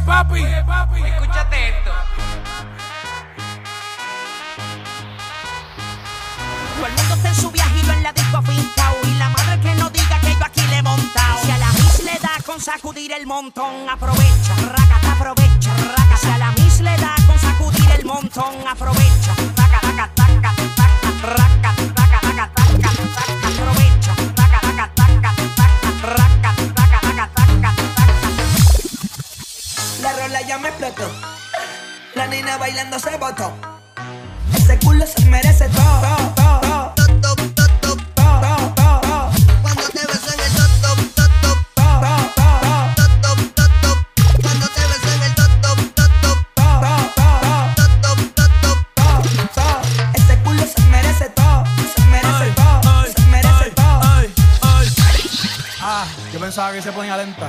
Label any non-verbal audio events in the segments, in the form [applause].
Oye, papi, oye, papi, escúchate esto. Todo el mundo está en su viaje y yo en la disco afincao. Y la madre que no diga que yo aquí le he montado. Si a la mis le da con sacudir el montón, aprovecha, raca, aprovecha, raca. Si a la mis le da con sacudir el montón, aprovecha, raca, raca, taca, taca, raca, raca, raca, taca, taca, aprovecha, ya me explotó. La nena bailando se botó. Ese culo se merece todo. todo, todo. Ah, pensaba que se ponía lenta.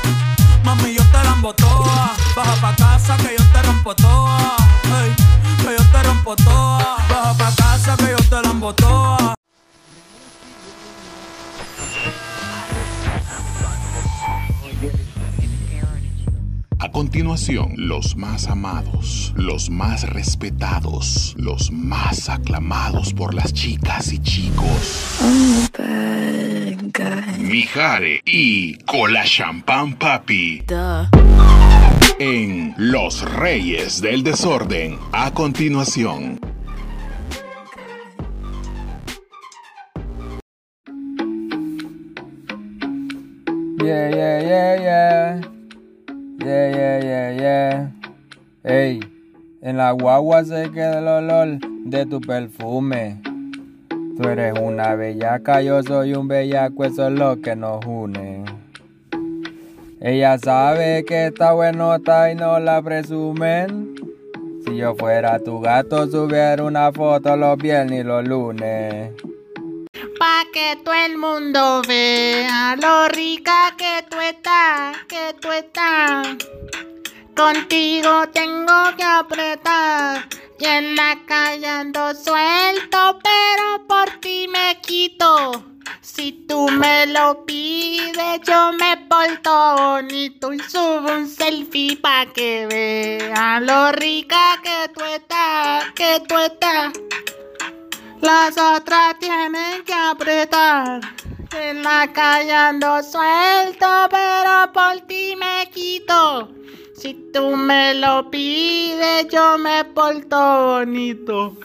Mami, yo te la embotoa. Baja pa' casa que yo te rompo toa. Ey, que yo te rompo toa. Baja pa' casa que yo te la embotoa. A continuación, los más amados, los más respetados, los más aclamados por las chicas y chicos. Mijare y Cola Champán Papi. En Los Reyes del Desorden. A continuación. Yeah, yeah, yeah, yeah. Yeah, yeah, yeah, yeah. Ey, en la guagua se queda el olor de tu perfume. Tú eres una bellaca, yo soy un bellaco, eso es lo que nos une. Ella sabe que está buenota y no la presumen. Si yo fuera tu gato, subiera una foto los viernes y los lunes. Pa' que todo el mundo vea lo rica que tú estás, que tú estás. Contigo tengo que apretar. Y en la calle ando suelto, pero por ti me quito. Si tú me lo pides, yo me porto bonito y subo un selfie pa' que vean lo rica que tú estás, que tú estás. Las otras tienen que apretar. En la calle ando suelto, pero por ti me quito. Si tú me lo pides, yo me porto bonito.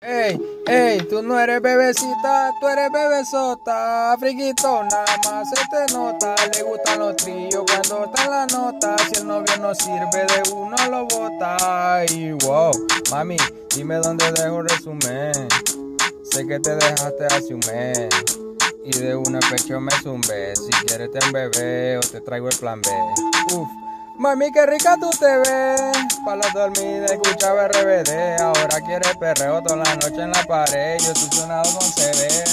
Ey, ey, tú no eres bebecita, tú eres bebesota, friquito, nada más se te nota, le gustan los trillos cuando está en la nota, si el novio no sirve de uno lo bota, y wow, mami, dime dónde dejo el resumen, sé que te dejaste hace un mes, y de una pecho me zumbé, si quieres te bebé o te traigo el plan B, uf. Mami, qué rica tú te ves. Pa' la dormida escuchaba RBD. Ahora quieres perreo toda la noche en la pared. Yo estoy sonado con CD.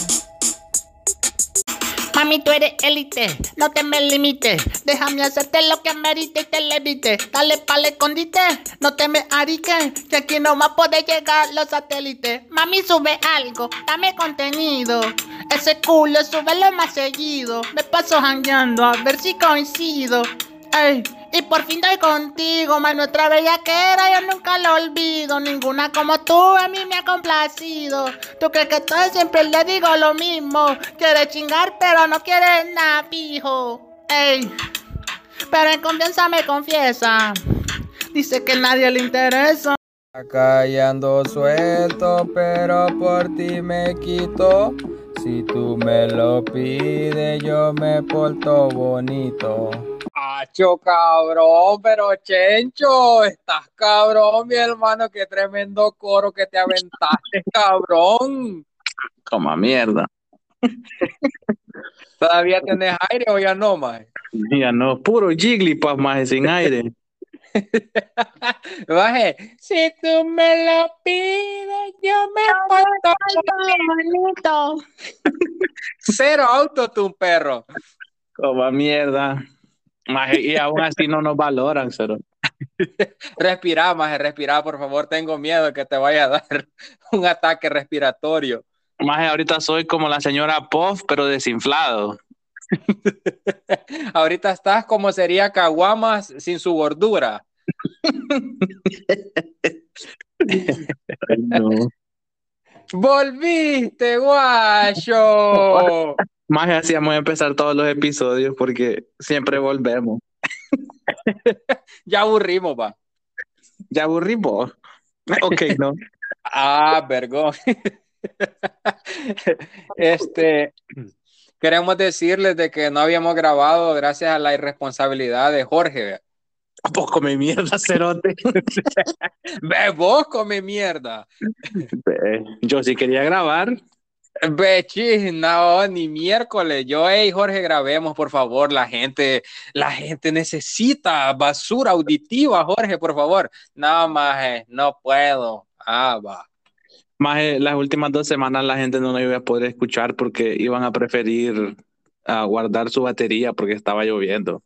Mami, tú eres élite, no te me limites. Déjame hacerte lo que amerite y te levite. Dale pa'l escondite, no te me ariques. Que aquí no a poder llegar los satélites. Mami, sube algo, dame contenido. Ese culo, súbelo más seguido. Me paso jangueando a ver si coincido. Ey, y por fin doy contigo, más nuestra bellaquera yo nunca lo olvido. Ninguna como tú a mí me ha complacido. Tú crees que todo siempre le digo lo mismo. Quiere chingar, pero no quiere nada fijo. Ey, pero en confianza me confiesa. Dice que nadie le interesa. Acá ya suelto, pero por ti me quito. Si tú me lo pides, yo me porto bonito. Acho, cabrón, pero Chencho, estás cabrón, mi hermano, qué tremendo coro que te aventaste, cabrón. Coma mierda. [laughs] ¿Todavía tienes aire o ya no, más? Ya no, puro Jigglypuff más sin aire. [laughs] Baje, si tú me lo pides, yo me porto bonito. [laughs] Cero autotune, perro. Como mierda. Maje, y aún así no nos valoran, cero. [laughs] Respira, maje, respira, por favor. Tengo miedo que te vaya a dar [laughs] un ataque respiratorio. Maje, ahorita soy como la señora Puff, pero desinflado. [laughs] Ahorita estás como sería Caguamas sin su gordura. Ay, no. ¡Volviste, guacho! Vamos a empezar todos los episodios porque siempre volvemos. [laughs] Ya aburrimos, va. Ya aburrimos. Ok, no. [laughs] Ah, vergón. [laughs] Este, queremos decirles de que no habíamos grabado gracias a la irresponsabilidad de Jorge. vea. ¿A poco me mierda, cerote? Ve, vos come mierda. Yo sí quería grabar. Ve, chis, no, ni miércoles. Yo, hey, Jorge, grabemos, por favor. La gente, la gente necesita basura auditiva, Jorge, por favor. No, maje, no puedo. Ah, va. Maje, las últimas dos semanas la gente no nos iba a poder escuchar porque iban a preferir ah, guardar su batería porque estaba lloviendo.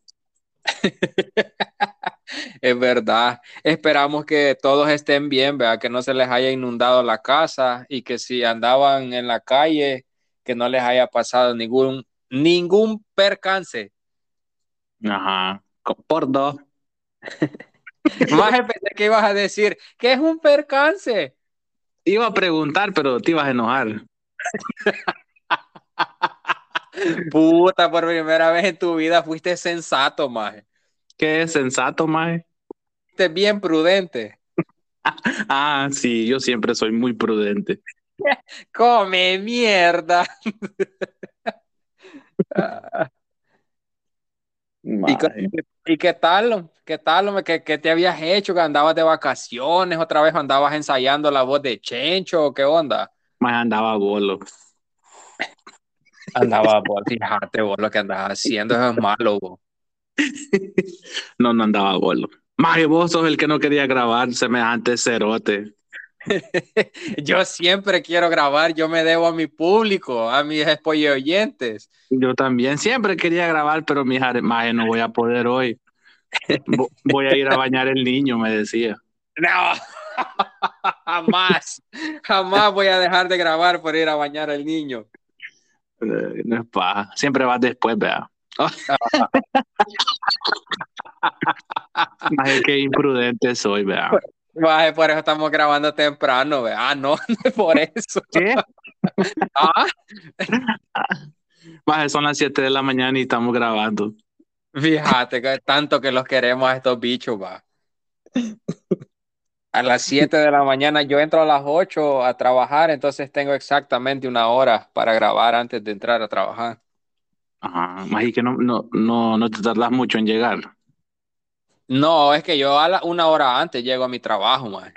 [laughs] Es verdad. Esperamos que todos estén bien, ¿verdad? Que no se les haya inundado la casa y que si andaban en la calle, que no les haya pasado ningún, ningún percance. Ajá. Por dos. [laughs] Más pensé que ibas a decir, ¿qué es un percance? Iba a preguntar, pero te ibas a enojar. [laughs] Puta, por primera vez en tu vida fuiste sensato, maje. ¿Qué es sensato, maje? Fuiste bien prudente. [laughs] Ah, sí, yo siempre soy muy prudente. [laughs] Come mierda. [laughs] ¿Y, qué- y qué tal? ¿Qué tal? ¿Qué, qué te habías hecho? ¿Que andabas de vacaciones? ¿Otra vez andabas ensayando la voz de Chencho? ¿o ¿Qué onda? Maje andaba bolo. Andaba, vos, fíjate vos lo que andas haciendo, eso es malo, vos. [laughs] No, no andaba bolo. Maje, vos sos el que no quería grabar semejante cerote. [laughs] Yo siempre quiero grabar, yo me debo a mi público, a mis spoiler oyentes. Yo también siempre quería grabar, pero mi hija, maje, no voy a poder hoy. Vo- Voy a ir a bañar el niño, me decía. No, [laughs] jamás, jamás voy a dejar de grabar por ir a bañar al niño. Eh, No es paja. Siempre vas después, vea. [laughs] Maje, qué imprudente soy, vea. Maje, por eso estamos grabando temprano, ve. Ah, no, [laughs] por eso. ¿Qué? [laughs] Ah, Maje, son las 7 de la mañana y estamos grabando. fíjate que tanto que los queremos a estos bichos, va. A las 7 de la mañana yo entro a las 8 a trabajar, entonces tengo exactamente una hora para grabar antes de entrar a trabajar. Ajá. Maje, que no, no, no, no te tardas mucho en llegar. No, es que yo a la, una hora antes llego a mi trabajo, maje.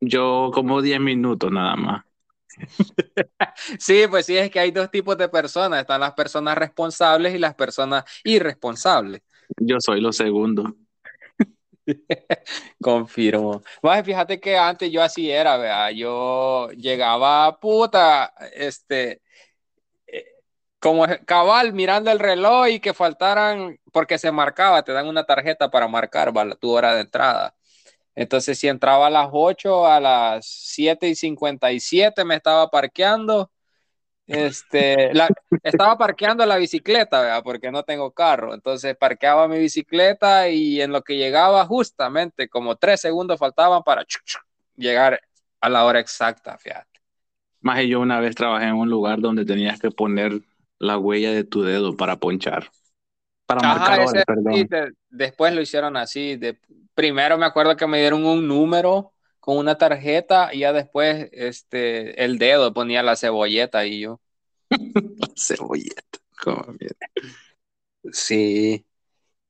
Yo como 10 minutos nada más. [laughs] Sí, pues sí, es que hay dos tipos de personas. Están las personas responsables y las personas irresponsables. Yo soy lo segundo. [laughs] Confirmo. Maje, fíjate que antes yo así era, vea. Yo llegaba, puta, este, como cabal mirando el reloj y que faltaran, porque se marcaba, te dan una tarjeta para marcar, va, tu hora de entrada. Entonces, si entraba a las 8, a las 7 y 57 me estaba parqueando. Este, la, estaba parqueando la bicicleta, ¿verdad? porque no tengo carro. Entonces parqueaba mi bicicleta y en lo que llegaba justamente como tres segundos faltaban para chuc, chuc, llegar a la hora exacta, fíjate. Más yo una vez trabajé en un lugar donde tenías que poner la huella de tu dedo para ponchar. Para marcar Ajá, ese, perdón. sí, de- después lo hicieron así. De, primero me acuerdo que me dieron un número con una tarjeta y ya después este, el dedo ponía la cebolleta y yo. [laughs] Cebolleta. como mierda. Sí.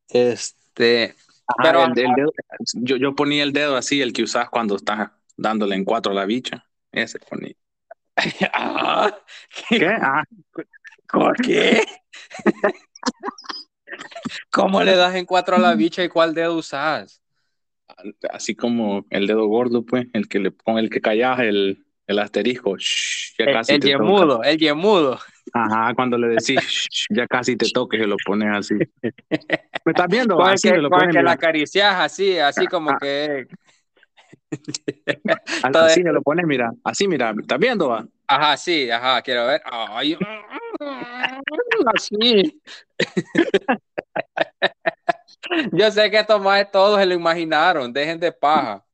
Este, Ajá, Pero- el- el dedo- yo, yo ponía el dedo así, el que usas cuando estás dándole en cuatro a la bicha. Ese ponía. [laughs] ah, ¿Qué? Ah, ¿Por qué? ¿Cómo le das en cuatro a la [laughs] bicha y cuál dedo usas? así como el dedo gordo, pues, el que le, con el que callas el, el asterisco. shh, ya El, casi el toca. yemudo, el yemudo. Ajá, cuando le decís, [laughs] shh, ya casi te toques, se lo pones así. [laughs] ¿Me estás viendo? Con el Así que, lo con el que la acaricias así, así como Ah. que. Así me lo pones, mira. Así, mira. ¿Me estás viendo? Va? Ajá, sí, ajá, quiero ver. Ay, [laughs] así. [laughs] Yo sé que estos más todos se lo imaginaron, dejen de paja.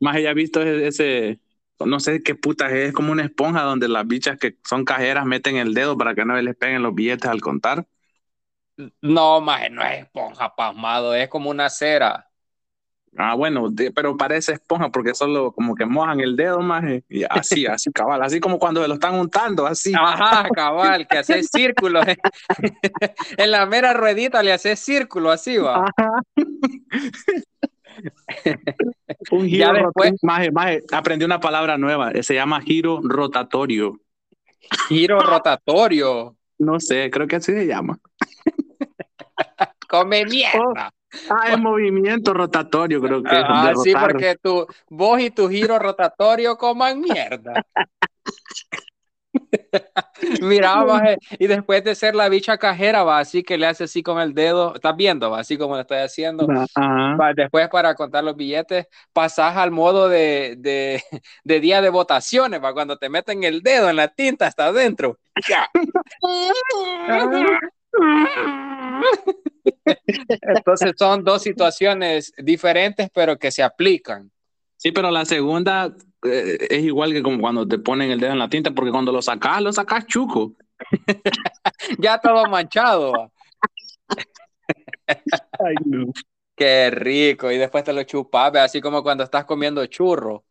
Más ella ha visto ese, ese- no sé qué puta es, es como una esponja donde las bichas que son cajeras meten el dedo para que no les peguen los billetes al contar. No, más no es esponja pasmado, es como una cera. Ah, bueno, de- pero parece esponja porque solo como que mojan el dedo más y así, [laughs] así cabal, así como cuando lo están untando, así. Ajá, cabal, que hace [laughs] círculos. [laughs] en la mera ruedita le hace círculo, así va. Un Ya giro después- maje, maje, aprendí una palabra nueva, eh, se llama giro rotatorio. Giro rotatorio. No sé, creo que así se llama. Come mierda. Ah, es movimiento rotatorio, creo que. Ah, sí, rotar. porque tú, vos y tu giro rotatorio coman mierda. [laughs] Mira, maje, y después de ser la bicha cajera, va así que le hace así con el dedo, estás viendo, va así como lo estoy haciendo. Ajá. Va, Después para contar los billetes, pasás al modo de, de, de día de votaciones, va cuando te meten el dedo en la tinta hasta adentro. [laughs] [laughs] Entonces son dos situaciones diferentes, pero que se aplican. Sí, pero la segunda eh, es igual que como cuando te ponen el dedo en la tinta, porque cuando lo sacas, lo sacas chuco. [laughs] Ya todo manchado. [laughs] Ay, no. Qué rico. Y después te lo chupas, así como cuando estás comiendo churro.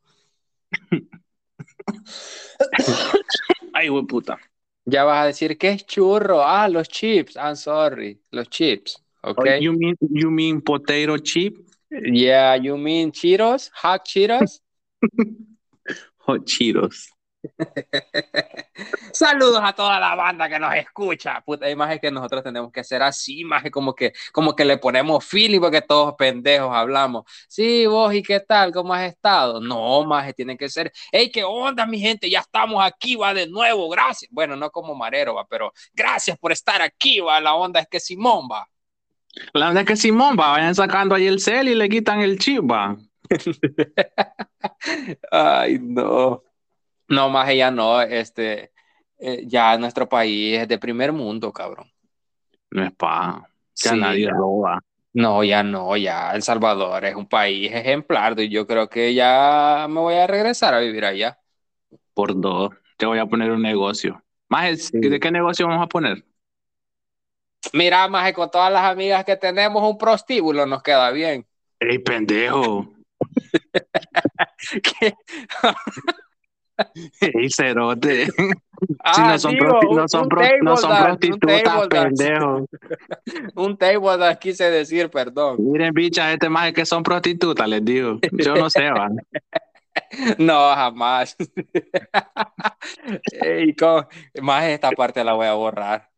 [laughs] Ay, güey, puta. Ya vas a decir, ¿qué es churro? Ah, los chips. I'm sorry. Los chips. Ok. You mean, you mean potato chip? Yeah, you mean Cheetos? Hot Cheetos? [laughs] Hot Cheetos. [laughs] Saludos a toda la banda que nos escucha. Puta, hay más que nosotros tenemos que hacer así, más como que, como que le ponemos feeling porque todos pendejos hablamos. Sí, vos, ¿y qué tal? ¿Cómo has estado? No, más tiene que ser. Hey, ¿qué onda, mi gente? Ya estamos aquí, va de nuevo, gracias. Bueno, no como marero, va, pero gracias por estar aquí, va. La onda es que Simón va. La verdad es que Simón, va, vayan sacando ahí el cel y le quitan el chip, va. [laughs] Ay, no. No, más ya no, este, eh, ya nuestro país es de primer mundo, cabrón. No es pa. Ya Sí, nadie ya. roba. No, ya no, ya El Salvador es un país ejemplar y yo creo que ya me voy a regresar a vivir allá. Por dos. Te voy a poner un negocio. Más, ¿de qué negocio vamos a poner? Mira, más con todas las amigas que tenemos, un prostíbulo nos queda bien. ¡Ey, pendejo! [laughs] [laughs] ¡Ey, cerote! si Ah, no son, prosti- un- no son, un pro- no son dance, un prostitutas, pendejo. [laughs] Un table dance quise decir, perdón. Miren, bichas, este más es que son prostitutas, les digo. Yo no sé, va. [laughs] No, jamás. [laughs] Ey, con- más esta parte la voy a borrar.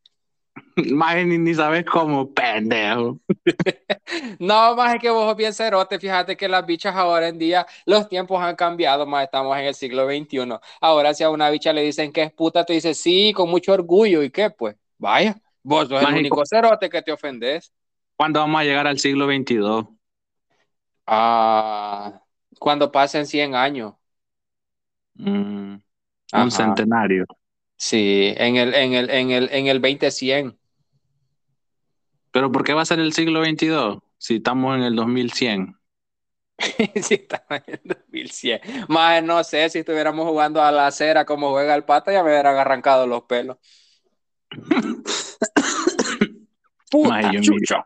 Más ni, ni sabes cómo, pendejo. [laughs] No, más es que vos bien cerote, fíjate que las bichas ahora en día, los tiempos han cambiado, más estamos en el siglo XXI. Ahora si a una bicha le dicen que es puta, te dice sí, con mucho orgullo, ¿y qué? Pues, vaya, vos sos el único cerote que te ofendes. ¿Cuándo vamos a llegar al siglo XXII? Ah, cuando pasen 100 años. Mm, un centenario. Sí, en el, en el, en el, en el 2100. ¿Pero por qué va a ser el siglo XXII si estamos en el 2100? Sí, estaba en el 2100. Más no sé, si estuviéramos jugando a la acera como juega el pata, ya me hubieran arrancado los pelos. [coughs] Puta Maje, yo chucho.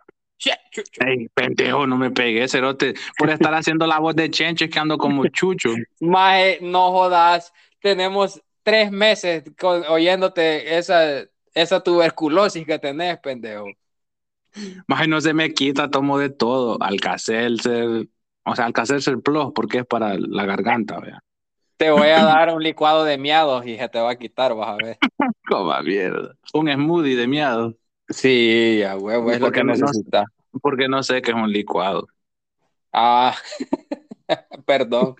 Ey, pendejo, no me pegué, cerote. Por estar haciendo la voz de Chencho es que ando como chucho. Maje, no jodas. Tenemos tres meses con- oyéndote esa, esa tuberculosis que tenés, pendejo. Más no se me quita, tomo de todo. Alcacelser, o sea, Alcacelser Plus, porque es para la garganta, vea. Te voy a [laughs] dar un licuado de miados y se te va a quitar, vas a ver. [laughs] Coma mierda. Un smoothie de miado. Sí, a huevo, es lo que no- necesitas. Porque no sé qué es un licuado. Ah, [laughs] Perdón.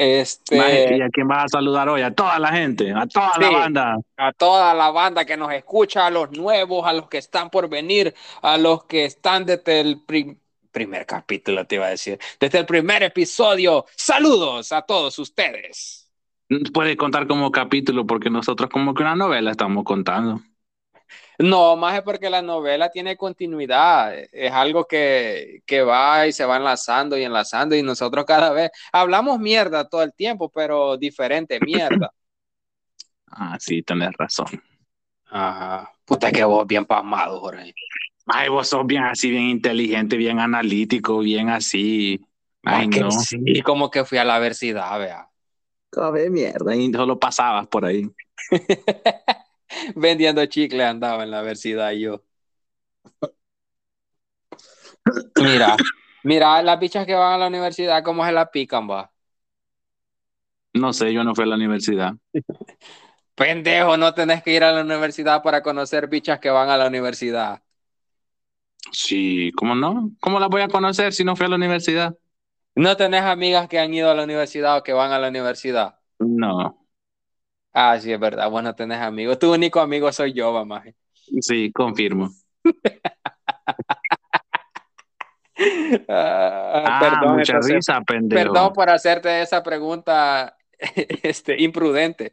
Este, Maje, ¿Y a quién vas a saludar hoy? A toda la gente, a toda Sí. la banda. a toda la banda que nos escucha, a los nuevos, a los que están por venir, a los que están desde el prim- primer capítulo, te iba a decir, desde el primer episodio. Saludos a todos ustedes. Puede contar como capítulo porque nosotros como que una novela estamos contando. No, más es porque la novela tiene continuidad, es algo que, que va y se va enlazando y enlazando y nosotros cada vez hablamos mierda todo el tiempo, pero diferente mierda. [clears throat] Ah, sí, tenés razón. Ajá. Puta que vos bien pasmado, Jorge. Ay, vos sos bien así, bien inteligente, bien analítico, bien así. Ay, no. sí, como que fui a la universidad, vea. Cabe mierda. Y solo pasabas por ahí. [laughs] [laughs] Vendiendo chicle andaba en la universidad yo. Mira, mira, las bichas que van a la universidad, ¿cómo se la pican, va? No sé, yo no fui a la universidad. [laughs] Pendejo, no tenés que ir a la universidad para conocer bichas que van a la universidad. Sí, ¿cómo no? ¿Cómo las voy a conocer si no fui a la universidad? ¿No tenés amigas que han ido a la universidad o que van a la universidad? No. Ah, sí, es verdad, vos no tenés amigos. Tu único amigo soy yo, mamá. Sí, confirmo. [laughs] Ah, Ah, perdón, mucha entonces, risa, pendejo. perdón por hacerte esa pregunta [laughs] este, imprudente.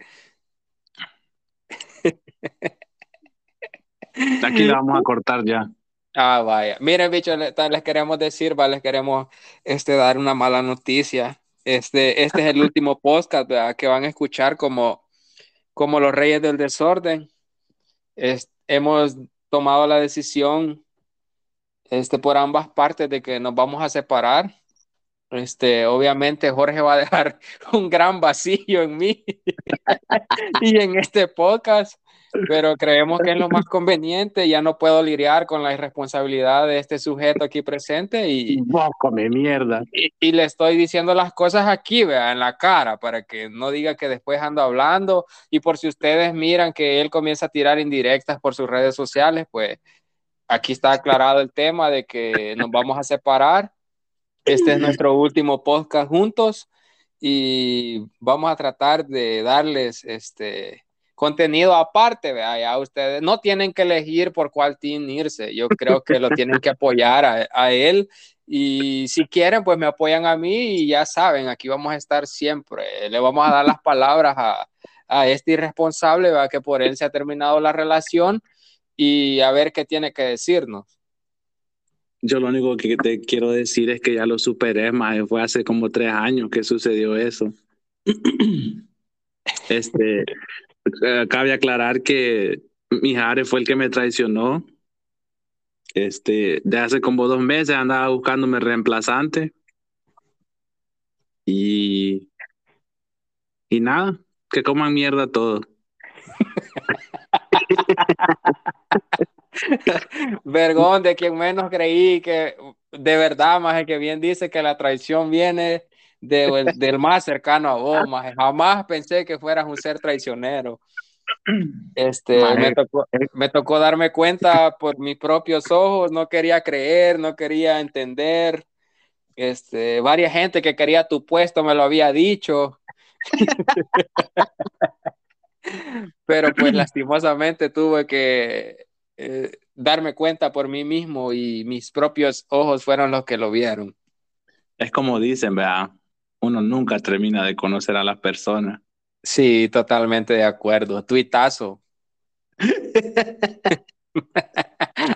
Aquí la vamos a [laughs] cortar ya. Ah, vaya. Miren, bichos, le- les queremos decir, va, les queremos este, dar una mala noticia. Este, este es el último podcast ¿verdad? que van a escuchar como, como los reyes del desorden. Es- hemos tomado la decisión este, por ambas partes de que nos vamos a separar. Este, obviamente Jorge va a dejar [laughs] un gran vacío en mí [laughs] y en este podcast, pero creemos que es lo más [laughs] conveniente. Ya no puedo lidiar con la irresponsabilidad de este sujeto aquí presente y, Vos come mierda. y, y le estoy diciendo las cosas aquí, vea, en la cara, para que no diga que después ando hablando. Y por si ustedes miran que él comienza a tirar indirectas por sus redes sociales, pues aquí está aclarado el tema de que nos vamos a separar. Este es nuestro último podcast juntos y vamos a tratar de darles este contenido aparte, vea, ya ustedes no tienen que elegir por cuál team irse, yo creo que lo tienen que apoyar a, a él y si quieren pues me apoyan a mí y ya saben, aquí vamos a estar siempre, le vamos a dar las palabras a, a este irresponsable, vea, que por él se ha terminado la relación y a ver qué tiene que decirnos. Yo lo único que te quiero decir es que ya lo superé, más fue hace como tres años que sucedió eso. [clears throat] Este, eh, cabe aclarar que Mijares fue el que me traicionó. Este, de hace como dos meses andaba buscándome reemplazante. Y, y nada, que coman mierda todo. [laughs] Vergón de quien menos creí que de verdad, más que bien dice que la traición viene de- del más cercano a vos, [laughs] maje. Jamás pensé que fueras un ser traicionero. Este, me tocó, me tocó darme cuenta por mis propios ojos, no quería creer, no quería entender. Este, varias gente que quería tu puesto me lo había dicho. [laughs] Pero pues [clears throat] lastimosamente tuve que eh, darme cuenta por mí mismo y mis propios ojos fueron los que lo vieron. Es como dicen, ¿verdad? Uno nunca termina de conocer a las personas. Sí, totalmente de acuerdo. Tuitazo. [laughs]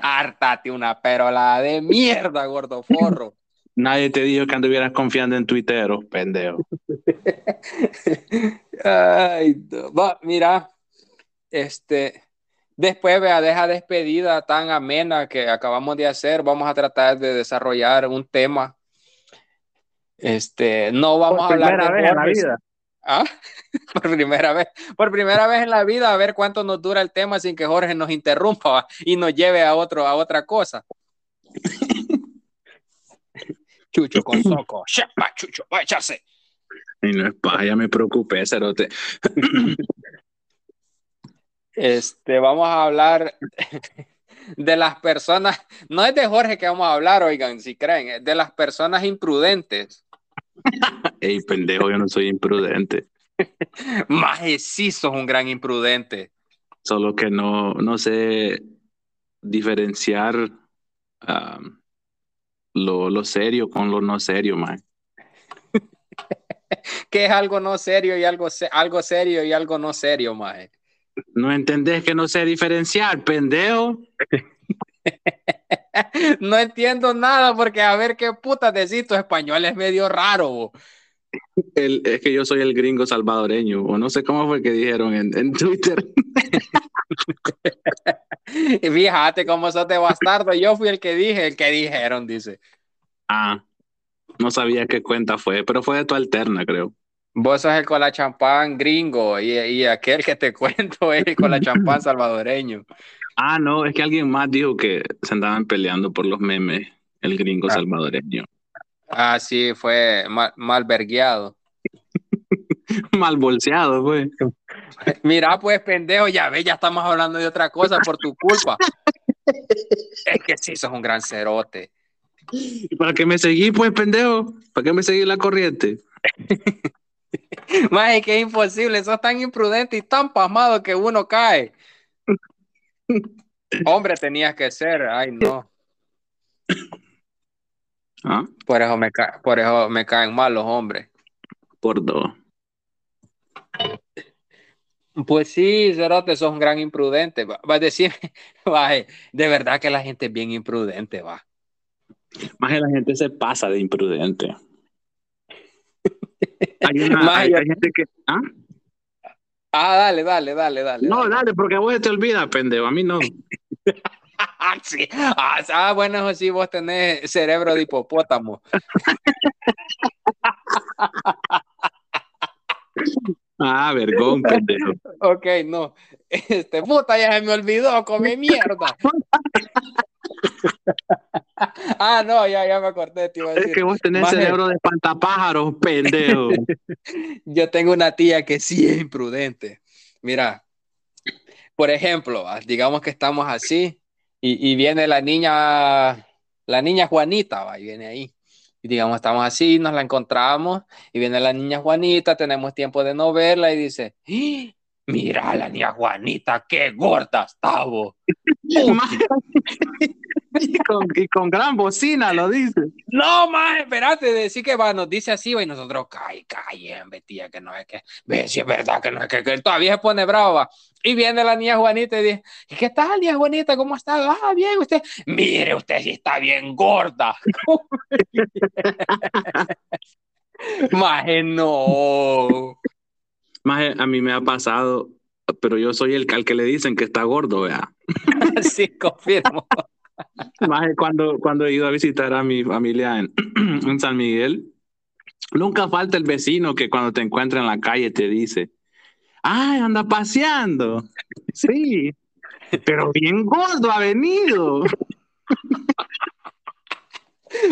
Hártate una perola de mierda, gordo forro. [laughs] Nadie te dijo que anduvieras confiando en tuiteros, pendejo. [laughs] Ay, no. Mira, este, después vea, de esa despedida tan amena que acabamos de hacer, vamos a tratar de desarrollar un tema. Este, no vamos a hablar de Jorge. ¿Ah? [laughs] Por primera vez, por primera vez en la vida, a ver cuánto nos dura el tema sin que Jorge nos interrumpa y nos lleve a otro, a otra cosa. [laughs] Chucho con soco, Shepa, Chucho, va a echarse. Y no es paja, ya me preocupé, cerote. Este, vamos a hablar [laughs] de las personas, no es de Jorge que vamos a hablar, oigan, si creen, es de las personas imprudentes. [laughs] Ey, pendejo, yo no soy imprudente. [laughs] Maje, sí sos un gran imprudente. Solo que no, no sé diferenciar lo, lo serio con lo no serio, man. [laughs] que es algo no serio y algo, se- algo serio y algo no serio, maje? No entendés que no sé diferenciar, pendejo. No entiendo nada porque a ver qué putas decís, tu español es medio raro. bo. El- es que yo soy el gringo salvadoreño, o no sé cómo fue que dijeron en, en Twitter. [laughs] Fíjate cómo sos de bastardo. Yo fui el que dije, el que dijeron, dice. Ah, no sabía qué cuenta fue, pero fue de tu alterna, creo. Vos sos el con la champán gringo y, y aquel que te cuento es el con la champán [laughs] salvadoreño. Ah, no, es que alguien más dijo que se andaban peleando por los memes, el gringo Ah. salvadoreño. Ah, sí, fue mal, mal vergueado. [laughs] Mal bolseado, fue. [laughs] Mira, pues, pendejo, ya ves, ya estamos hablando de otra cosa por tu culpa. [laughs] Es que sí, sos un gran cerote. ¿Y para qué me seguí, pues, pendejo? ¿Para qué me seguí la corriente? Más es que es imposible, sos tan imprudente y tan pasmado que uno cae. Hombre, tenías que ser, ay no. ¿Ah? Por eso me, ca- por eso me caen mal los hombres. Por dos. Pues sí, Cerote, sos un gran imprudente. Va va a decir, [laughs] va, eh, de verdad que la gente es bien imprudente, va. Más que la gente se pasa de imprudente. [laughs] Hay, una, hay, hay gente que. ¿Ah? Ah, dale, dale, dale, dale. No, dale. dale, porque a vos te olvida, pendejo. A mí no. [laughs] Ah, sí. Ah, ah, bueno, eso sí, vos tenés cerebro de hipopótamo. [laughs] Ah, vergón, pendejo. Ok, no. Este, puta, ya se me olvidó, come mierda. [laughs] [laughs] Ah, no, ya, ya me acordé, te iba a Es decir. que vos tenés Maje. cerebro de espantapájaros, pendejo. [laughs] Yo tengo una tía que sí es imprudente. Mira, por ejemplo, ah, digamos que estamos así y, y viene la niña, la niña Juanita, va, y viene ahí. Y digamos, estamos así, nos la encontramos y viene la niña Juanita, tenemos tiempo de no verla y dice, "¡Ah! mira la niña Juanita, qué gorda está, bo". Maje. [laughs] y, con, y con gran bocina lo dice. No, más, espérate, decir que va, nos dice así, va, y nosotros, calle, calle, tía, que no es que, ve, si es verdad que no es que, que él todavía se pone bravo, va. Y viene la niña Juanita y dice, ¿y qué tal, niña Juanita? ¿Cómo está? Ah, bien, usted, mire, usted sí está bien gorda. [laughs] Maje, no. Maje, a mí me ha pasado, pero yo soy el al que le dicen que está gordo, vea. [laughs] Sí, confirmo. Maje, cuando, cuando he ido a visitar a mi familia en, [clears throat] en San Miguel, nunca falta el vecino que cuando te encuentra en la calle te dice, ay, anda paseando. Sí, pero bien gordo ha venido.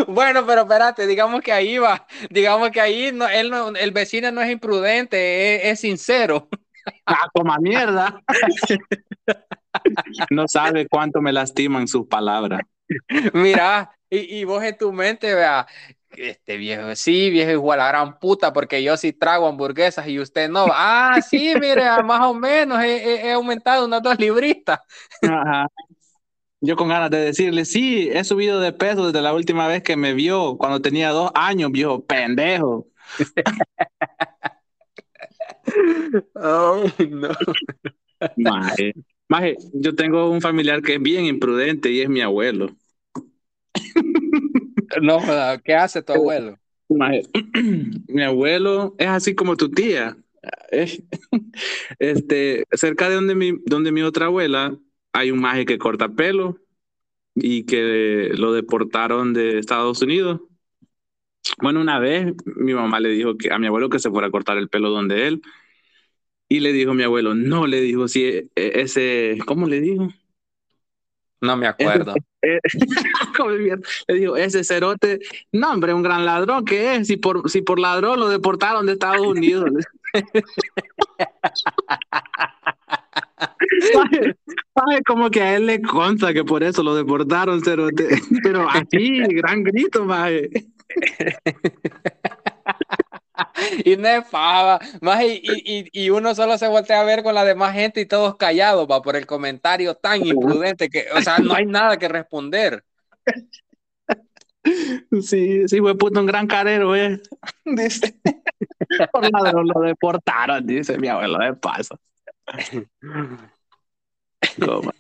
Bueno, pero espérate, digamos que ahí va, digamos que ahí no, él no, el vecino no es imprudente, es, es sincero. Ah, coma mierda. [laughs] No sabe cuánto me lastiman sus palabras. Mira, y, y vos en tu mente, vea, este viejo, sí, viejo igual a gran puta, porque yo sí trago hamburguesas y usted no. Ah, sí, mire, más o menos he, he- aumentado unas dos libritas. Ajá. Yo con ganas de decirle, sí, he subido de peso desde la última vez que me vio, cuando tenía dos años, viejo pendejo. [laughs] Ay, no. Maje. Maje, yo tengo un familiar que es bien imprudente y es mi abuelo. [laughs] No, ¿qué hace tu abuelo? Maje, [clears throat] Mi abuelo es así como tu tía. Es- [laughs] Este, cerca de donde mi, donde mi otra abuela hay un maje que corta pelo y que lo deportaron de Estados Unidos. Bueno, una vez mi mamá le dijo que a mi abuelo que se fuera a cortar el pelo donde él y le dijo mi abuelo, no, le dijo, si e- ese, ¿cómo le dijo? No me acuerdo. [laughs] Eh. [laughs] Le digo, ese cerote, no, hombre, un gran ladrón que es. Si por, si por ladrón lo deportaron de Estados Unidos. [laughs] Maje, como que a él le consta que por eso lo deportaron, pero, pero así, gran grito, maje. [laughs] y no es pava, más y, y, y, uno solo se voltea a ver con la demás gente y todos callados, va, por el comentario tan imprudente que, o sea, no hay nada que responder. [laughs] Sí, sí, fue puto un gran carero, eh. [laughs] Dice. Por ladrón lo deportaron, dice mi abuelo de paso. Como,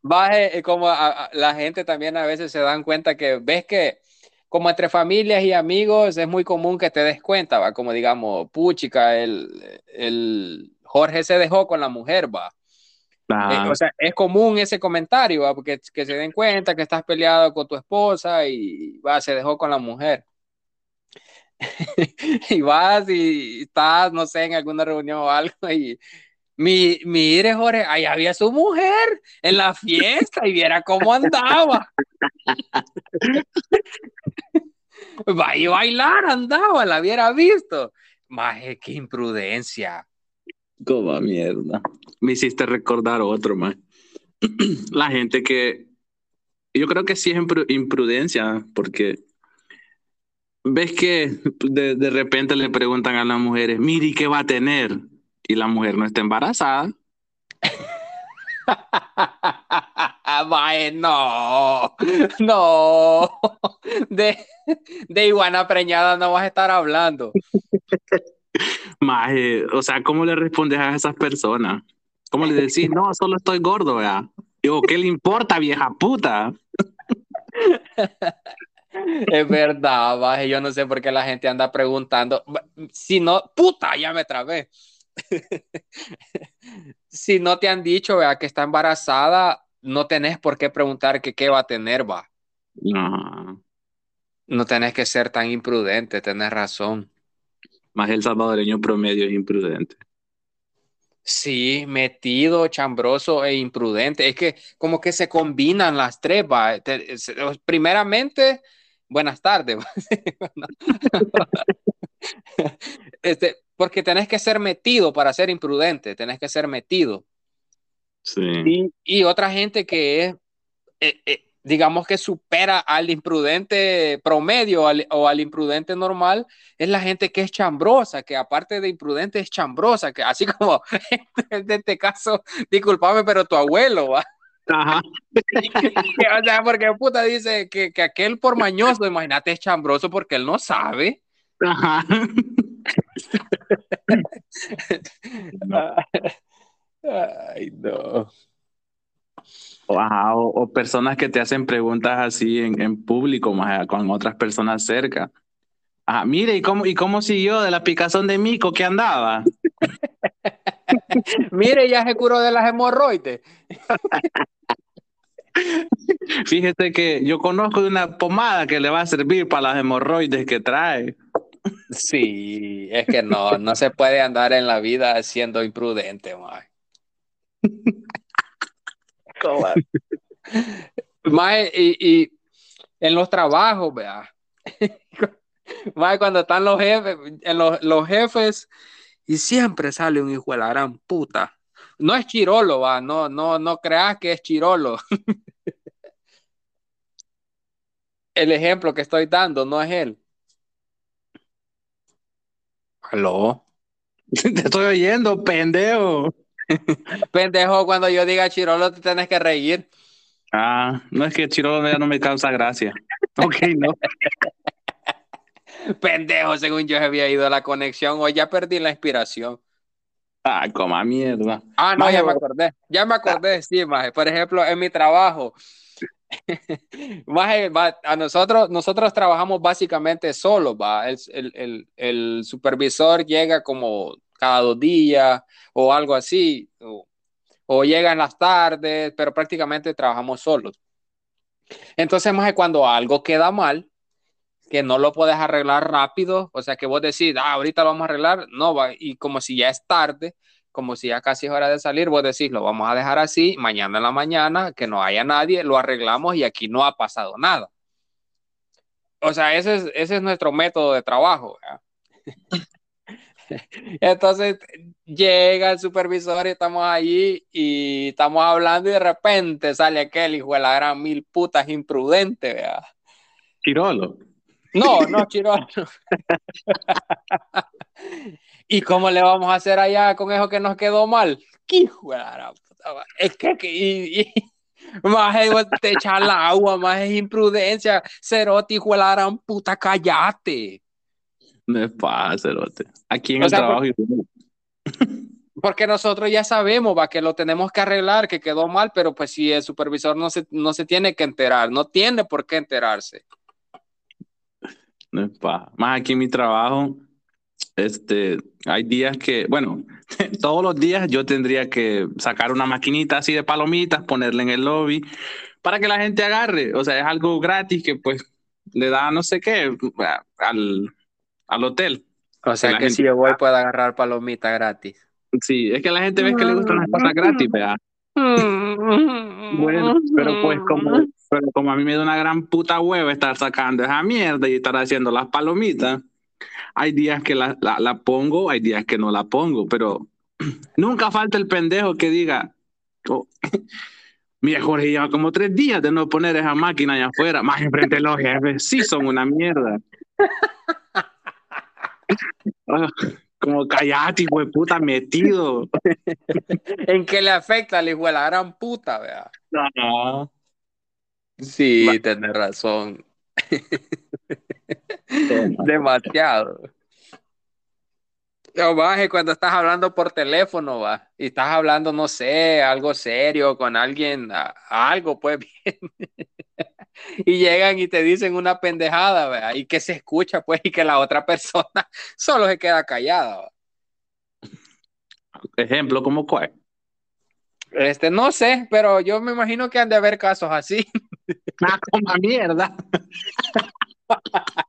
Baje, como a, a, la gente también a veces se dan cuenta que ves que como entre familias y amigos es muy común que te des cuenta, va, como digamos, puchica, el, el Jorge se dejó con la mujer, va. Eh, o sea, es común ese comentario, ¿va? porque que se den cuenta que estás peleado con tu esposa y va, se dejó con la mujer. [laughs] y vas y estás, no sé, en alguna reunión o algo y mi, mire, Jorge, ahí había su mujer en la fiesta y viera cómo andaba. Va a bailar, andaba, la hubiera visto. Maje, qué imprudencia. Como mierda. Me hiciste recordar otro, más. [clears throat] La gente que. Yo creo que sí es imprudencia, porque ves que de, de repente le preguntan a las mujeres, mire, ¿qué va a tener? Y la mujer no está embarazada. [laughs] Mae, no, no, de, de iguana preñada no vas a estar hablando. Mae, o sea, ¿cómo le respondes a esas personas? ¿Cómo le decís, no, solo estoy gordo, vea? Digo, ¿qué le importa, vieja puta? Es verdad, baje, yo no sé por qué la gente anda preguntando. Si no, puta, ya me trabé. [laughs] si no te han dicho vea, que está embarazada, no tenés por qué preguntar que qué va a tener, va. No. No tenés que ser tan imprudente, tenés razón. Más el salvadoreño promedio es imprudente. Sí, metido, chambroso e imprudente. Es que como que se combinan las tres, va. Primeramente, buenas tardes. [laughs] este, porque tenés que ser metido para ser imprudente, tenés que ser metido. Sí. Y, y otra gente que es, eh, eh, digamos que supera al imprudente promedio al, o al imprudente normal, es la gente que es chambrosa, que aparte de imprudente es chambrosa, que así como [laughs] en este caso, discúlpame, pero tu abuelo, ¿va? Ajá. [laughs] o sea, porque puta dice que, que aquel por mañoso, imagínate, es chambroso porque él no sabe. Ajá. [laughs] Ay, no. Wow, o, personas que te hacen preguntas así en, en público, más con otras personas cerca. Ah, mire, ¿y cómo, ¿y cómo siguió de la picazón de mico que andaba? [laughs] mire, ya se curó de las hemorroides. [laughs] Fíjese que yo conozco de una pomada que le va a servir para las hemorroides que trae. Sí, es que no, no se puede andar en la vida siendo imprudente, mae. mae y, y, en los trabajos, vea. [laughs] mae, cuando están los jefes, en los, los, jefes, y siempre sale un hijo de la gran puta. No es chirolo, va, no, no, no creas que es chirolo. [laughs] El ejemplo que estoy dando no es él. ¿Aló? [laughs] Te estoy oyendo, pendejo. [laughs] pendejo, cuando yo diga Chirolo te tienes que reír. Ah, no es que Chirolo ya no me causa gracia. Ok, no. [laughs] pendejo, según yo había ido a la conexión, o ya perdí la inspiración. Ah, coma mierda. Ah, no, ya me acordé. Ya me acordé, sí, maje. Por ejemplo, en mi trabajo, [laughs] a nosotros, nosotros trabajamos básicamente solos, va. El, el, el, supervisor llega como cada dos días o algo así, o, o, llega en las tardes, pero prácticamente trabajamos solos. Entonces, más cuando algo queda mal, que no lo puedes arreglar rápido, o sea, que vos decís, ah, ahorita lo vamos a arreglar, no, va, y como si ya es tarde, como si ya casi es hora de salir, vos decís, lo vamos a dejar así, mañana en la mañana, que no haya nadie, lo arreglamos y aquí no ha pasado nada. O sea, ese es, ese es nuestro método de trabajo. [laughs] Entonces llega el supervisor y estamos allí y estamos hablando y de repente sale aquel hijo de la gran mil putas imprudente, vea. Chirolo. No, no, Chirolo. ¿Y cómo le vamos a hacer allá con eso que nos quedó mal? ¿Qué va? Es que, que- y, y- más es te echar la agua, más es imprudencia. Cerote, hijo de la gran puta, callate. No es fácil, cerote. Aquí en O el sea, trabajo. Porque nosotros ya sabemos, va, que lo tenemos que arreglar, que quedó mal, pero pues si el supervisor no se, no se tiene que enterar, no tiene por qué enterarse. No es paja. Más aquí en mi trabajo, este, hay días que, bueno, [laughs] todos los días yo tendría que sacar una maquinita así de palomitas, ponerla en el lobby para que la gente agarre. O sea, es algo gratis que pues le da no sé qué al, al hotel. O sea que gente- si yo voy puedo agarrar palomita gratis. Sí, es que la gente ve que le gustan las cosas gratis, ¿verdad? Bueno, pero pues como, pero como a mí me da una gran puta hueva estar sacando esa mierda y estar haciendo las palomitas, hay días que la, la, la pongo, hay días que no la pongo, pero [clears throat] nunca falta el pendejo que diga, oh, [clears throat] mira Jorge, lleva como tres días de no poner esa máquina allá afuera, más enfrente de los jefes, sí son una mierda. [laughs] Como callate, hijo de puta, metido. [laughs] ¿En qué le afecta al hijo de la gran puta, vea? No. Sí, Va. tenés razón. Demasiado. Yo, baje cuando estás hablando por teléfono, va, y estás hablando, no sé, algo serio con alguien, algo, pues [laughs] bien. Y llegan y te dicen una pendejada, ¿verdad? y que se escucha, pues, y que la otra persona [laughs] solo se queda callada. ¿va? Ejemplo, como cuál? Este, no sé, pero yo me imagino que han de haber casos así. [laughs] Ah, como mierda. [laughs]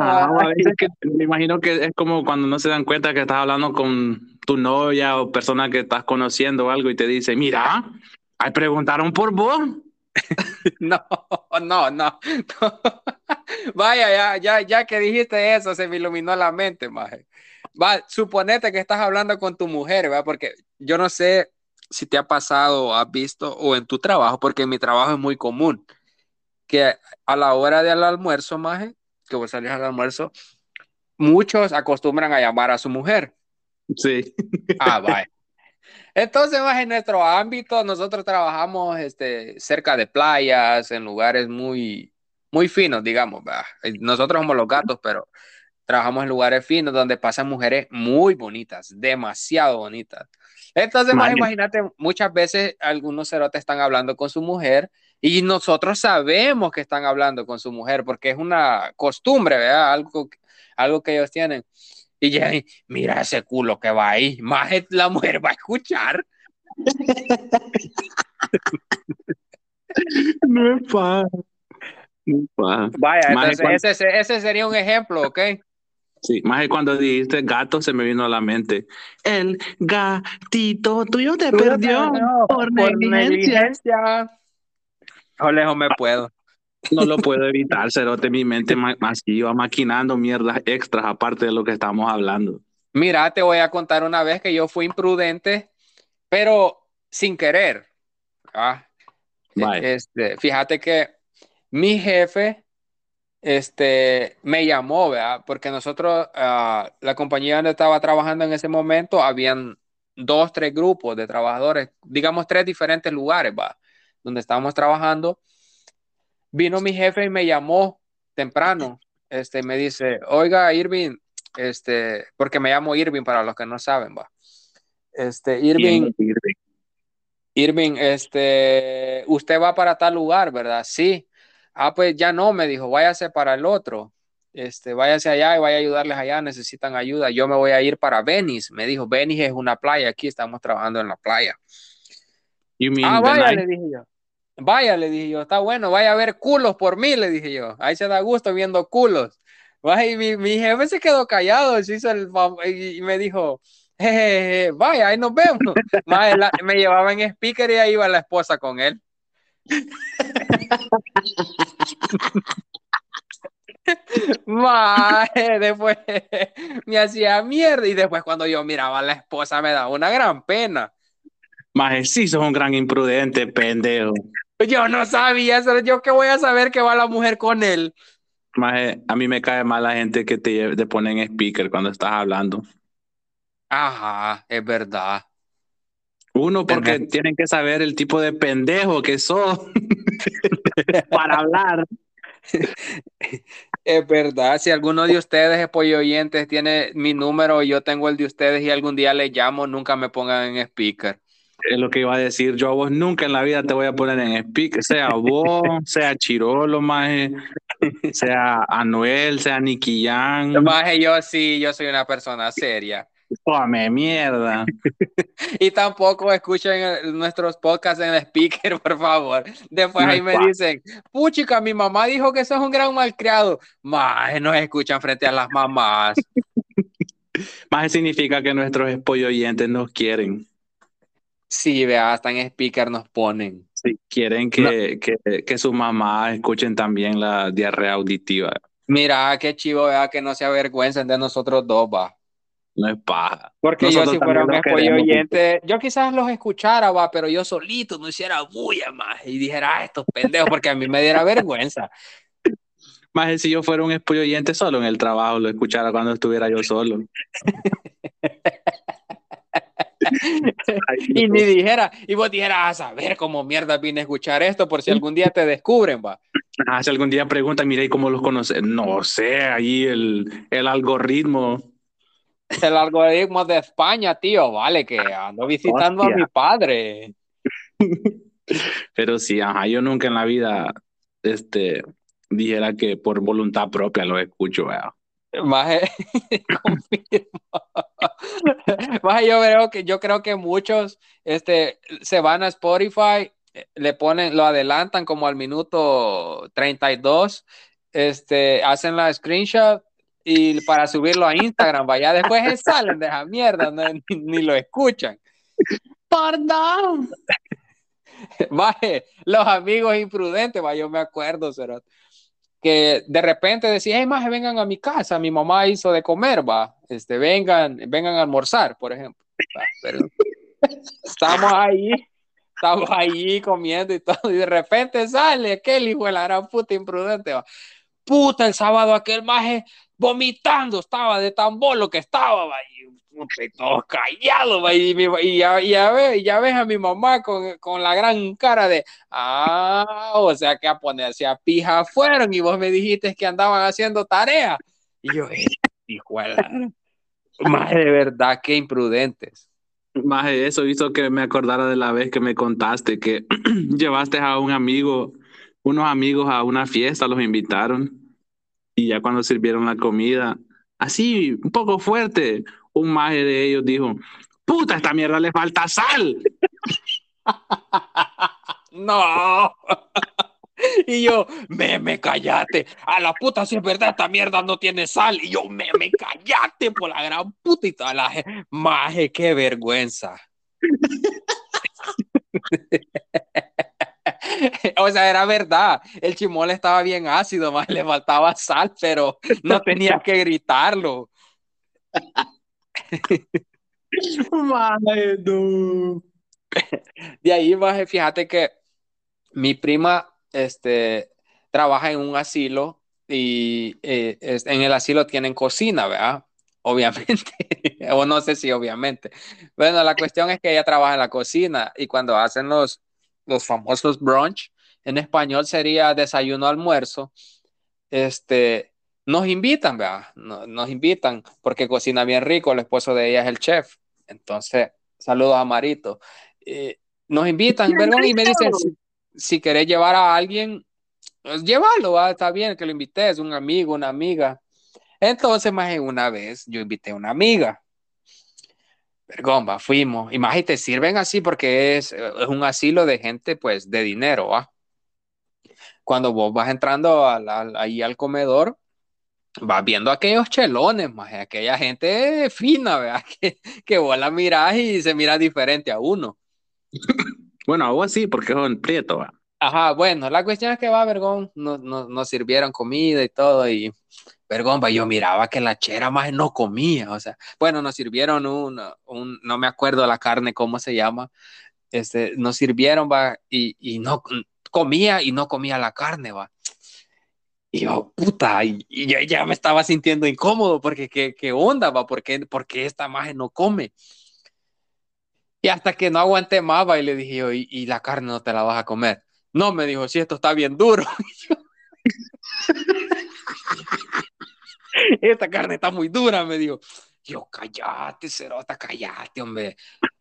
Ah, a veces que me imagino que es como cuando no se dan cuenta que estás hablando con tu novia o persona que estás conociendo o algo y te dice, mira, ahí preguntaron por vos. [laughs] No, no, no, no. [laughs] Vaya, ya, ya, ya que dijiste eso, se me iluminó la mente, maje. Va, suponete que estás hablando con tu mujer, ¿verdad? Porque yo no sé si te ha pasado has visto o en tu trabajo, porque en mi trabajo es muy común que a la hora del almuerzo, maje, que vos salís al almuerzo, muchos acostumbran a llamar a su mujer. Sí. Ah, vaya. Entonces, más en nuestro ámbito, nosotros trabajamos este, cerca de playas, en lugares muy, muy finos, digamos. ¿verdad? Nosotros somos los gatos, pero trabajamos en lugares finos donde pasan mujeres muy bonitas, demasiado bonitas. Entonces, más imagínate, muchas veces algunos cerotes están hablando con su mujer y nosotros sabemos que están hablando con su mujer porque es una costumbre, ¿verdad? Algo, algo que ellos tienen. Y ya, y, mira ese culo que va ahí, [laughs] más la mujer va a escuchar. No es pa. No es pa. Vaya, entonces cuando- ese, ese sería un ejemplo, ¿ok? Sí, más que cuando dijiste gato se me vino a la mente. El gatito tuyo te perdió por negligencia. O lejos me puedo. No lo puedo evitar, cerote. Mi mente ma- más iba maquinando mierdas extras aparte de lo que estamos hablando. Mira, te voy a contar una vez que yo fui imprudente, pero sin querer. Ah. Este, fíjate que mi jefe este, me llamó, ¿verdad? Porque nosotros, ah, la compañía donde estaba trabajando en ese momento, habían dos, tres grupos de trabajadores, digamos tres diferentes lugares, ¿va? Donde estábamos trabajando. Vino mi jefe y me llamó temprano. Este, me dice, oiga, Irving, este, porque me llamo Irving para los que no saben, ¿va? Este, Irving, Irving, este, usted va para tal lugar, ¿verdad? Sí. Ah, pues ya no, me dijo, váyase para el otro. Este, váyase allá y vaya a ayudarles allá, necesitan ayuda. Yo me voy a ir para Venice. Me dijo, Venice es una playa, aquí estamos trabajando en la playa. You mean Ah, vaya, le dije yo. Vaya, le dije yo, está bueno, vaya a ver culos por mí, le dije yo. Ahí se da gusto viendo culos. Vaya, y mi, mi jefe se quedó callado se hizo el y, me dijo, "Jejeje, vaya, ahí nos vemos. [laughs] Mae, la- me llevaba en speaker y ahí iba la esposa con él. [laughs] Maje, después [laughs] me hacía mierda y después cuando yo miraba a la esposa me daba una gran pena. Maje, sí, sos un gran imprudente, pendejo. Yo no sabía, yo qué voy a saber que va la mujer con él. Maje, a mí me cae mal la gente que te, te pone en speaker cuando estás hablando. Ajá, es verdad. Uno, porque tienen que saber el tipo de pendejo que sos [laughs] para hablar. [laughs] Es verdad, si alguno de ustedes, apoyo oyentes, tiene mi número y yo tengo el de ustedes y algún día les llamo, nunca me pongan en speaker. Es lo que iba a decir. Yo a vos nunca en la vida te voy a poner en speaker, sea vos, [laughs] sea Chirolo, maje, sea Anuel, sea Nicky Jam. Maje, yo sí, yo soy una persona seria. Tome mierda. [laughs] Y tampoco escuchen nuestros podcasts en speaker, [laughs] por favor. Después No ahí me dicen, puchica, mi mamá dijo que sos un gran malcriado. Maje, nos escuchan frente a las mamás. Maje significa que nuestros espollo oyentes nos quieren. Sí, vea, hasta en speaker nos ponen. Sí, quieren que, que, que sus mamás escuchen también la diarrea auditiva. Mira, qué chivo, vea, que no se avergüencen de nosotros dos, va. No es paja. Porque Nosotros yo si fuera un apoyo oyente, yo quizás los escuchara, va, pero yo solito no hiciera bulla más y dijera, ah, estos pendejos, porque a mí me diera vergüenza. Más si yo fuera un espollo oyente solo en el trabajo, lo escuchara cuando estuviera yo solo. [laughs] Y ni dijera, y vos dijeras, a saber cómo mierda vine a escuchar esto por si algún día te descubren, va. Ah, si algún día preguntan, mira, ¿y cómo los conoces? No sé, ahí el, el algoritmo. El algoritmo de España, tío, vale, que ando visitando a mi padre. [laughs] Pero sí, ajá, yo nunca en la vida este, dijera que por voluntad propia lo escucho, ¿verdad? Maje, [laughs] yo creo que yo creo que muchos este se van a Spotify, le ponen, lo adelantan como al minuto 32, este, hacen la screenshot y para subirlo a Instagram, vaya, después se salen de esa mierda, no- ni, ni lo escuchan. Perdón. [laughs] Maje, los amigos imprudentes, va, yo me acuerdo, cerote, que de repente decía, hey, maje, vengan a mi casa, mi mamá hizo de comer, va, este, vengan, vengan a almorzar, por ejemplo. [laughs] Estamos ahí, estamos ahí comiendo y todo, y de repente sale aquel hijo de la gran puta imprudente, va. Puta, el sábado aquel maje vomitando estaba de tan bolo que estaba, va, y, todos callados, y, y ya, ya ves, ya ves a mi mamá con, con la gran cara de, ah, o sea que a ponerse a pija fueron y vos me dijiste que andaban haciendo tarea. Y yo, "Eh, hijo de la... Maje, de verdad, qué imprudentes. Más eso hizo que me acordara de la vez que me contaste que [clears throat] llevaste a un amigo, unos amigos a una fiesta, los invitaron y ya cuando sirvieron la comida, así un poco fuerte, un maje de ellos dijo, puta, esta mierda le falta sal. [laughs] No. [laughs] Y yo, me, me callate. A la puta, si es verdad, esta mierda no tiene sal. Y yo, me, me callate por la gran puta y toda la. Maje, qué vergüenza. [laughs] O sea, era verdad. El chimol estaba bien ácido, más le faltaba sal, pero no tenía que gritarlo. De ahí, fíjate que mi prima este, trabaja en un asilo y eh, en el asilo tienen cocina, ¿verdad? Obviamente, [laughs] o no sé si obviamente. Bueno, la cuestión es que ella trabaja en la cocina y cuando hacen los, los famosos brunch, en español sería desayuno, almuerzo, este, nos invitan, ¿verdad? No- Nos invitan porque cocina bien rico, el esposo de ella es el chef. Entonces, saludos a Marito. Eh, nos invitan, ¿verdad? Y me dicen, si, si querés llevar a alguien, pues llévalo, ¿va? está bien que lo invites, un amigo, una amiga. Entonces, más una vez, yo invité a una amiga. Vergomba, fuimos. Y más y te sirven así porque es, es un asilo de gente, pues, de dinero, ¿va? Cuando vos vas entrando al- al- ahí al comedor, vas viendo aquellos chelones, más aquella gente fina, ¿verdad? [laughs] Que, que vos la mirás y se mira diferente a uno. Bueno, a vos sí, porque es un prieto, va. Ajá, bueno, la cuestión es que va, Vergón, nos, nos, nos sirvieron comida y todo, y Vergón, va, yo miraba que la chera más no comía, o sea, bueno, nos sirvieron un, un no me acuerdo la carne, cómo se llama, este, nos sirvieron, va, y, y no comía y no comía la carne, va. Y yo, puta, y, y ya me estaba sintiendo incómodo porque qué, qué onda, va, ¿por qué, esta maje no come? Y hasta que no aguanté más, va, y le dije yo, ¿y, y la carne no te la vas a comer? No, me dijo, sí, esto está bien duro. [laughs] [laughs] Esta carne está muy dura, me dijo. Yo, callate, cerota, callate, hombre.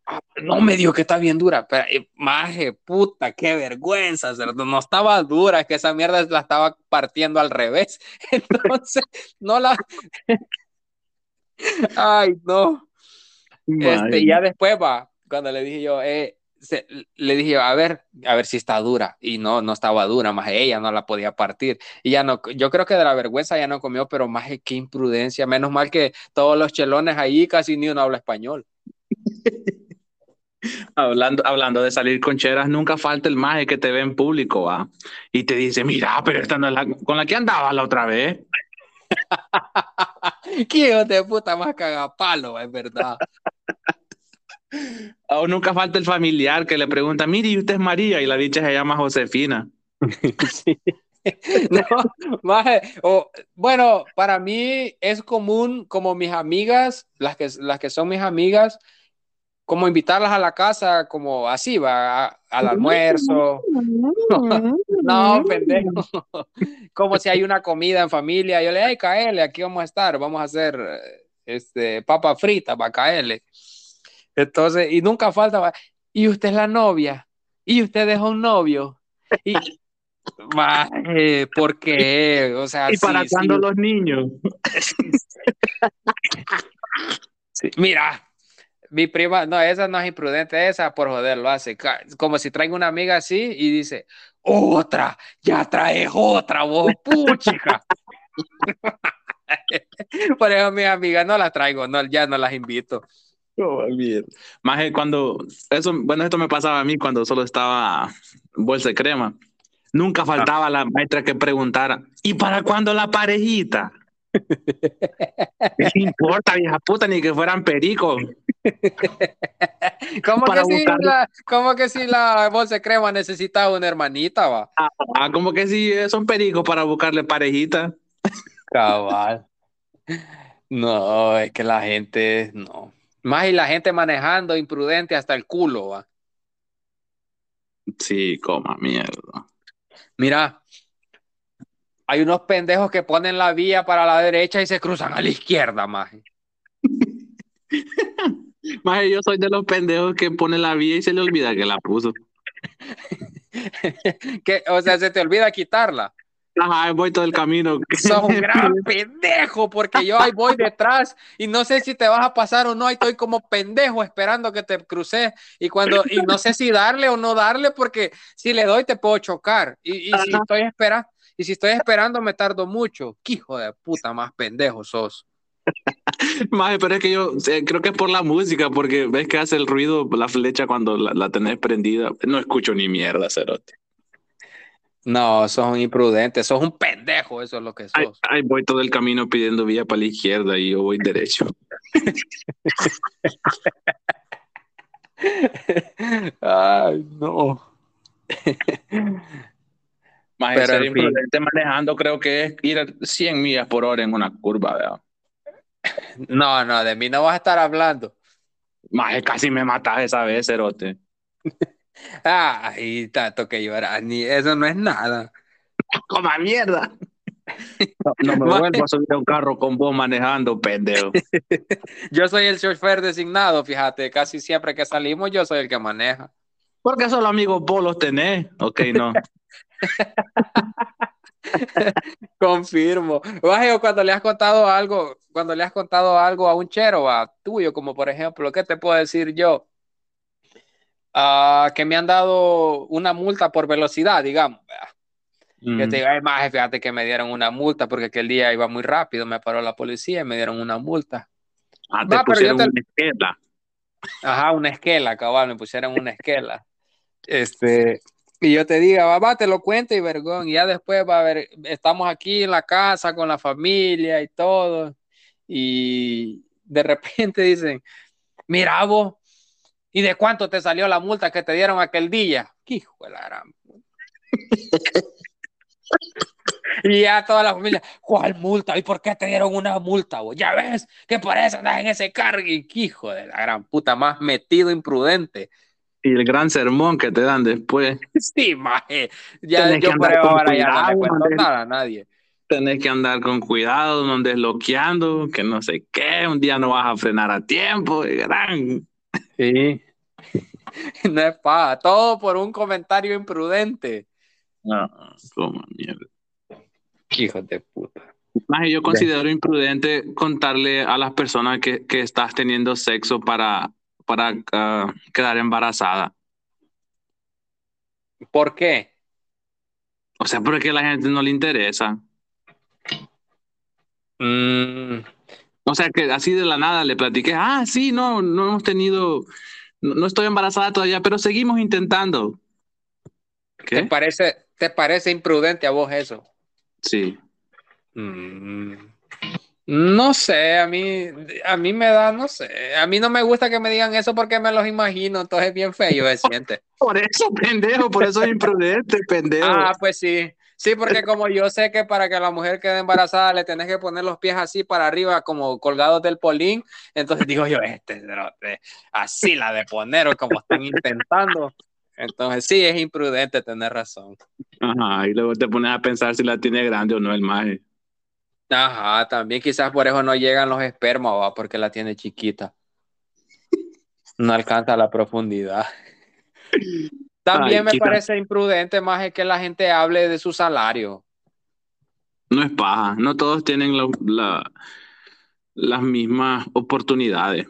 Ah, No me dijo que está bien dura, pero eh, maje, puta, qué vergüenza, cerdo. No estaba dura, es que esa mierda la estaba partiendo al revés. [laughs] Entonces, no la. [laughs] Ay, no. Este, ya después va, cuando le dije yo, eh, se- le dije, a ver, a ver si está dura. Y no, no estaba dura, más ella no la podía partir. Y ya no, yo creo que de la vergüenza ya no comió, pero más qué imprudencia. Menos mal que todos los chelones ahí casi ni uno habla español. [laughs] Hablando, hablando de salir con cheras, nunca falta el maje que te ve en público, ¿va? Y te dice, mira, pero esta no es la con la que andaba la otra vez. [laughs] Qué hijo de puta más cagapalo, es verdad. O nunca falta el familiar que le pregunta, mire, ¿y usted es María? Y la dicha se llama Josefina. [laughs] Sí. [laughs] No, maje, o, bueno, para mí es común como mis amigas, las que, las que son mis amigas, como invitarlas a la casa, como así, va, a- al almuerzo. No, pendejo. [laughs] Como si hay una comida en familia, yo le digo, hey, caele, aquí vamos a estar, vamos a hacer este, papa frita para caele. Entonces, y nunca falta, y usted es la novia, y usted dejó un novio, y, [laughs] maje, ¿por qué? O sea, ¿Y para sí, cuándo sí. los niños? Sí, Mira, mi prima, no, esa no es imprudente, esa por joder lo hace. Como si traigo una amiga así y dice, otra, ya traes otra, vos, puchica. [laughs] Por eso mis amigas no las traigo, no, ya no las invito. Maje, cuando, eso, bueno, esto me pasaba a mí cuando solo estaba bolsa de crema. Nunca faltaba la maestra que preguntara, ¿y para cuándo la parejita? ¿Qué importa, vieja puta, ni que fueran pericos? [laughs] ¿Cómo Para que, si la, cómo que si la bolsa de crema necesitaba una hermanita, va? Ah, como que sí, son pericos para buscarle parejita. Cabal. No, es que la gente, no. Más y la gente manejando imprudente hasta el culo, va. Sí, coma mierda. Mira, hay unos pendejos que ponen la vía para la derecha y se cruzan a la izquierda, maje. [laughs] Maje, yo soy de los pendejos que pone la vía y se le olvida que la puso. [laughs] Que, o sea, se te olvida quitarla. Ajá, voy todo el camino. [laughs] Sos un gran [laughs] pendejo, porque yo ahí voy detrás y no sé si te vas a pasar o no, ahí estoy como pendejo esperando que te cruces y cuando, y no sé si darle o no darle, porque si le doy te puedo chocar. Y, y si estoy esperando, y si estoy esperando me tardo mucho. ¿Qué hijo de puta más pendejo sos? [laughs] Maje, pero es que yo eh, creo que es por la música, porque ves que hace el ruido la flecha cuando la, la tenés prendida. No escucho ni mierda, cerote. No, sos un imprudente, sos un pendejo, eso es lo que sos. ahí voy todo el camino pidiendo vía para la izquierda y yo voy derecho. Ay, no. Maje, Pero, ser fin. imprudente manejando creo que es ir a 100 millas por hora en una curva, ¿verdad? No, no, de mí no vas a estar hablando. Maje, casi me matas esa vez, cerote. Ay, tanto que llorar, ni eso no es nada. [laughs] ¡Coma mierda! No, no [laughs] me vuelvo a subir a un carro con vos manejando, pendejo. [laughs] Yo soy el chofer designado, fíjate, casi siempre que salimos yo soy el que maneja. Porque solo amigos vos los tenés. Ok, no. Confirmo. Baje, o cuando le has contado algo, cuando le has contado algo a un chero, a tuyo, como por ejemplo, ¿qué te puedo decir yo? Ah, que me han dado una multa por velocidad, digamos. ¿verdad? Que te "Ay, maje, fíjate que me dieron una multa porque aquel día iba muy rápido, me paró la policía y me dieron una multa. Ah, te Va, pusieron te- una esquela. Ajá, una esquela, cabal, me pusieron una esquela. [laughs] Este, Y yo te diga, va, va, te lo cuento y vergón. Y ya después va a ver, estamos aquí en la casa con la familia y todo. Y de repente [laughs] dicen, mira vos, ¿y de cuánto te salió la multa que te dieron aquel día? ¿Qué hijo de la gran? [laughs] Y ya toda la familia, ¿cuál multa? ¿Y por qué te dieron una multa? vos? Ya ves que por eso andas en ese cargo. Hijo de la gran puta, más metido, imprudente. Y el gran sermón que te dan después. [laughs] Sí, maje. Ya Tenés que yo por andar ahora ya no le cuidado, cuento nada a nadie. Tenés que andar con cuidado, no andes bloqueando, que no sé qué, un día no vas a frenar a tiempo, y gran. Sí. [laughs] No es paja. Todo por un comentario imprudente. No, como mierda. Hijos de puta. Yo considero imprudente contarle a las personas que, que estás teniendo sexo para, para ah, quedar embarazada. ¿Por qué? O sea, porque a la gente no le interesa. Mm, O sea, que así de la nada le platiqué, ah, sí, no, no hemos tenido, no, no estoy embarazada todavía, pero seguimos intentando. ¿te, ¿Qué? parece, ¿Te parece imprudente a vos eso? Sí. Mm, No sé, a mí, a mí me da, no sé, a mí no me gusta que me digan eso porque me los imagino, entonces es bien feo se [laughs] siente. Por eso, pendejo, por eso es imprudente, pendejo. Ah, pues sí, sí, porque como yo sé que para que la mujer quede embarazada le tenés que poner los pies así para arriba como colgados del polín, entonces digo yo, este, así la de poner o como están intentando. Entonces sí, es imprudente tener razón. Ajá, y luego te pones a pensar si la tiene grande o no el maje. Ajá, también quizás por eso no llegan los espermas, ¿va? porque la tiene chiquita. No alcanza la profundidad. [laughs] También Ay, me parece imprudente más es que la gente hable de su salario. No es paja, no todos tienen la- la- las mismas oportunidades.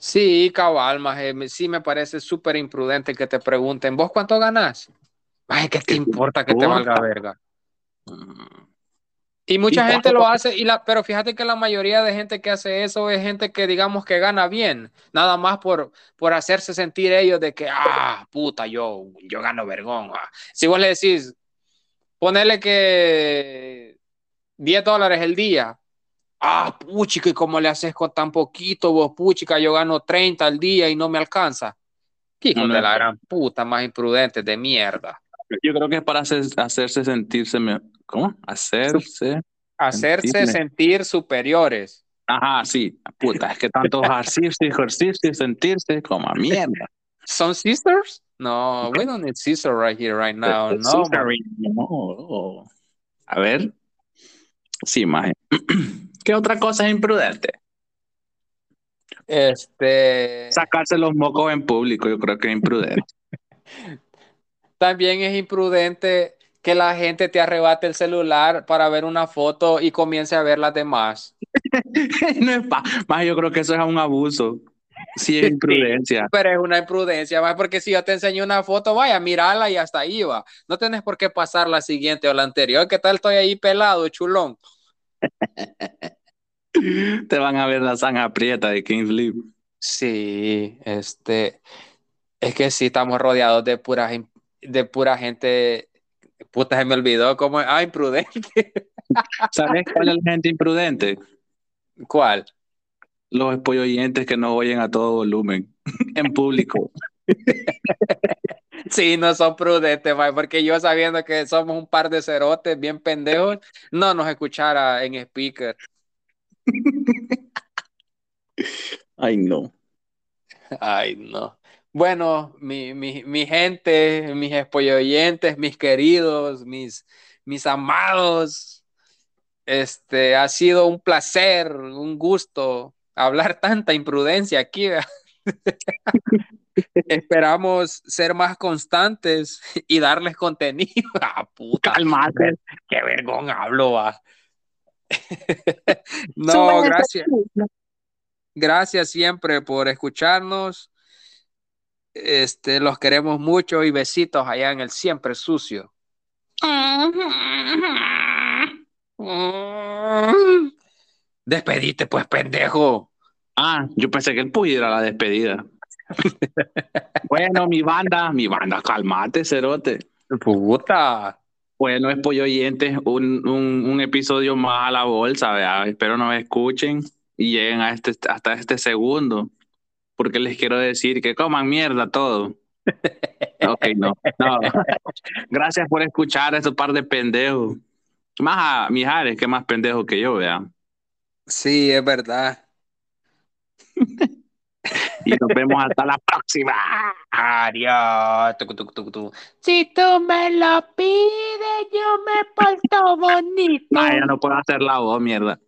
Sí, cabal, maje, sí me parece súper imprudente que te pregunten, ¿vos cuánto ganás? Ay, ¿qué te importa que te valga verga? Y mucha ¿Y gente lo hace, y la, pero fíjate que la mayoría de gente que hace eso es gente que digamos que gana bien, nada más por, por hacerse sentir ellos de que, ah, puta, yo, yo gano vergón. ah". Si vos le decís, ponele que 10 dólares el día, ah, puchica, ¿y cómo le haces con tan poquito vos, puchica? Yo gano 30 al día y no me alcanza. ¿Qué hijo No, no de la gran puta más imprudente de mierda? Yo creo que es para hacer- hacerse sentirse, me- ¿cómo? Hacerse. Hacerse Sentirme. sentir superiores. Ajá, sí, puta, es que tanto ejercicio, ejercicio, sentirse como a mierda. ¿Son sisters? No, we don't need sister right here, right now. No, man. Scissoring, no. A ver. Sí, maje. [clears throat] ¿Qué otra cosa es imprudente? Este, Sacarse los mocos en público, yo creo que es imprudente. [laughs] también es imprudente que la gente te arrebate el celular para ver una foto y comience a ver las demás. [laughs] no es más yo creo que eso es un abuso. Sí, es imprudencia. Pero es una imprudencia, más porque si yo te enseño una foto, vaya, mírala y hasta ahí va. No tenés por qué pasar la siguiente o la anterior. ¿Qué tal estoy ahí pelado, chulón? [laughs] Te van a ver la sangre aprieta de Kingsley. Sí, este, es que sí estamos rodeados de pura, gen- de pura gente, puta, se me olvidó cómo, ah, imprudente. [laughs] ¿Sabes cuál es la gente imprudente? ¿Cuál? Los espolloyentes que no oyen a todo volumen [laughs] en público. [laughs] Sí, no son prudentes, mae, porque yo sabiendo que somos un par de cerotes bien pendejos, no nos escuchara en speaker. Ay, no. Ay, no. Bueno, mi, mi, mi gente, mis oyentes, mis queridos, mis, mis amados, este, ha sido un placer, un gusto hablar [laughs] tanta imprudencia aquí. [laughs] Esperamos ser más constantes y darles contenido. [laughs] Ah, puta. Calmate. Qué vergón hablo, va. no, gracias. Gracias siempre por escucharnos. Este, los queremos mucho y besitos allá en el siempre sucio. Despedite, pues, pendejo. Ah, yo pensé que él pudiera la despedida. [laughs] Bueno, mi banda, mi banda, calmate, cerote. Puta. Bueno, es pollo oyentes, un, un, un episodio más a la bolsa, ¿verdad? Espero nos escuchen y lleguen a este, hasta este segundo, porque les quiero decir que coman mierda todo. [laughs] Ok, no, no. [laughs] Gracias por escuchar a estos par de pendejos. Más a Mijares, que más pendejo que yo, vea. Sí, es verdad. Y nos vemos hasta la próxima. Adiós. Si tú me lo pides, yo me porto bonito. Ay, ya no puedo hacer la voz, mierda.